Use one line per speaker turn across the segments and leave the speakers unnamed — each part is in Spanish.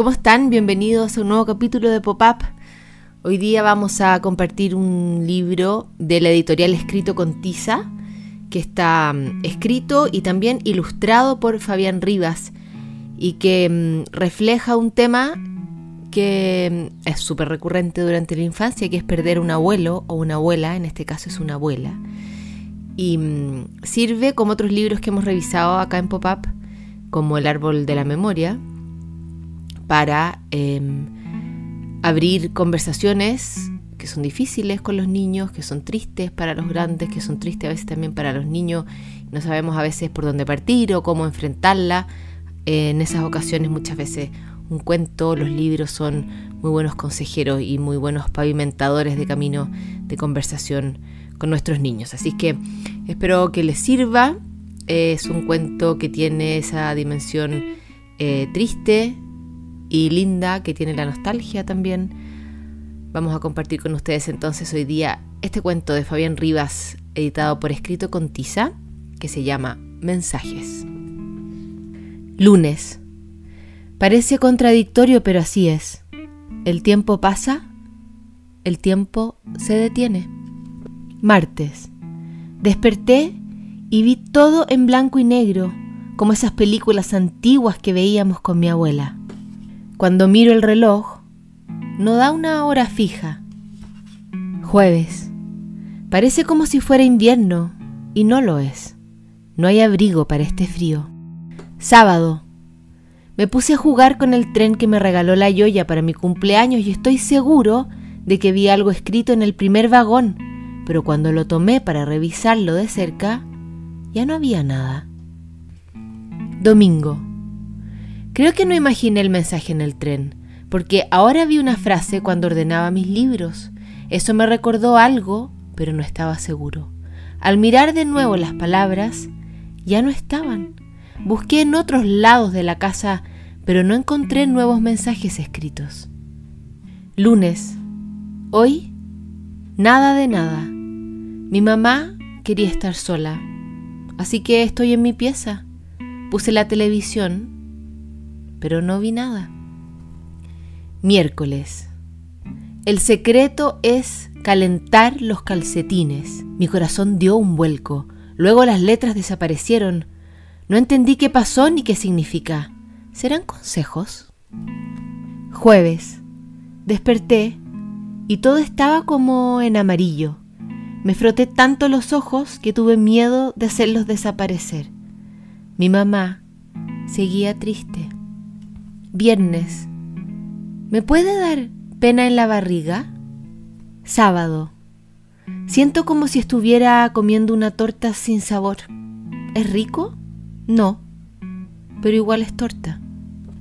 ¿Cómo están? Bienvenidos a un nuevo capítulo de Pop-Up. Hoy día vamos a compartir un libro de la editorial escrito con Tiza, que está mm, escrito y también ilustrado por Fabián Rivas y que mm, refleja un tema que mm, es súper recurrente durante la infancia, que es perder un abuelo o una abuela, en este caso es una abuela. Y sirve como otros libros que hemos revisado acá en Pop-Up, como El árbol de la memoria, para em, abrir conversaciones que son difíciles con los niños, que son tristes para los grandes, que son tristes a veces también para los niños. No sabemos a veces por dónde partir o cómo enfrentarla. en esas ocasiones muchas veces un cuento, los libros son muy buenos consejeros y muy buenos pavimentadores de camino de conversación con nuestros niños. Así que espero que les sirva. Es un cuento que tiene esa dimensión eh, triste y linda, que tiene la nostalgia también Vamos a compartir con ustedes entonces hoy día este cuento de Fabián Rivas, editado por Escrito con Tiza, que se llama Mensajes. Lunes. Parece contradictorio, pero así es. El tiempo pasa, el tiempo se detiene. Martes. Desperté y vi todo en blanco y negro, como esas películas antiguas que veíamos con mi abuela. Cuando miro el reloj, no da una hora fija. Jueves. Parece como si fuera invierno y no lo es. No hay abrigo para este frío. Sábado. Me puse a jugar con el tren que me regaló la Yoya para mi cumpleaños y estoy seguro de que vi algo escrito en el primer vagón, pero cuando lo tomé para revisarlo de cerca, ya no había nada. Domingo. Creo que no imaginé el mensaje en el tren porque ahora vi una frase cuando ordenaba mis libros. Eso me recordó algo, pero no estaba seguro. Al mirar de nuevo las palabras, ya no estaban. Busqué en otros lados de la casa, pero no encontré nuevos mensajes escritos. Lunes. Hoy, nada de nada. Mi mamá quería estar sola, así que estoy en mi pieza. Puse la televisión, pero no vi nada. Miércoles. El secreto es calentar los calcetines. Mi corazón dio un vuelco. Luego las letras desaparecieron. No entendí qué pasó ni qué significa. ¿Serán consejos? Jueves. Desperté y todo estaba como en amarillo. Me froté tanto los ojos que tuve miedo de hacerlos desaparecer. Mi mamá seguía triste. Viernes. ¿Me puede dar pena en la barriga? Sábado. Siento como si estuviera comiendo una torta sin sabor. ¿Es rico? No, pero igual es torta.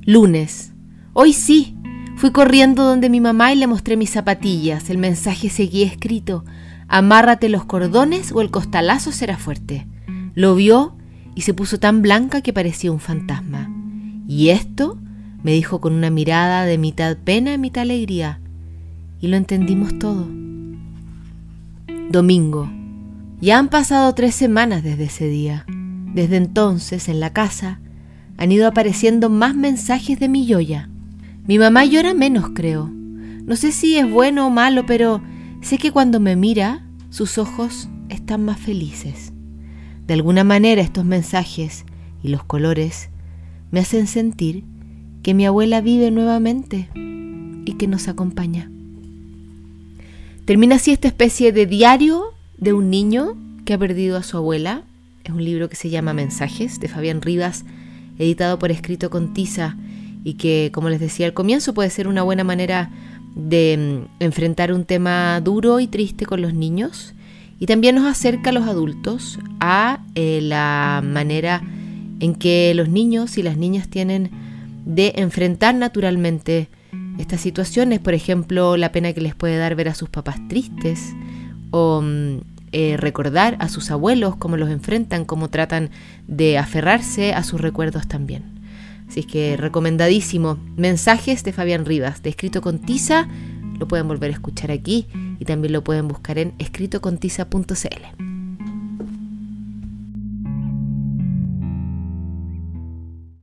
Lunes. Hoy sí. Fui corriendo donde mi mamá y le mostré mis zapatillas. El mensaje seguía escrito. Amárrate los cordones o el costalazo será fuerte. Lo vio y se puso tan blanca que parecía un fantasma. ¿Y esto? Me dijo con una mirada de mitad pena y mitad alegría, y lo entendimos todo. Domingo. Ya han pasado tres semanas desde ese día. Desde entonces, en la casa, han ido apareciendo más mensajes de mi Yoya. Mi mamá llora menos, creo. No sé si es bueno o malo, pero sé que cuando me mira, sus ojos están más felices. De alguna manera estos mensajes y los colores me hacen sentir que mi abuela vive nuevamente y que nos acompaña. Termina así esta especie de diario de un niño que ha perdido a su abuela. Es un libro que se llama Mensajes de Fabián Rivas, editado por Escrito con Tiza y que, como les decía al comienzo, puede ser una buena manera de mm, enfrentar un tema duro y triste con los niños y también nos acerca a los adultos a eh, la manera en que los niños y las niñas tienen de enfrentar naturalmente estas situaciones, por ejemplo, la pena que les puede dar ver a sus papás tristes o mm, eh, recordar a sus abuelos cómo los enfrentan, cómo tratan de aferrarse a sus recuerdos también. Así que recomendadísimo. Mensajes de Fabián Rivas, de Escrito con Tiza, lo pueden volver a escuchar aquí y también lo pueden buscar en escritocontiza.cl.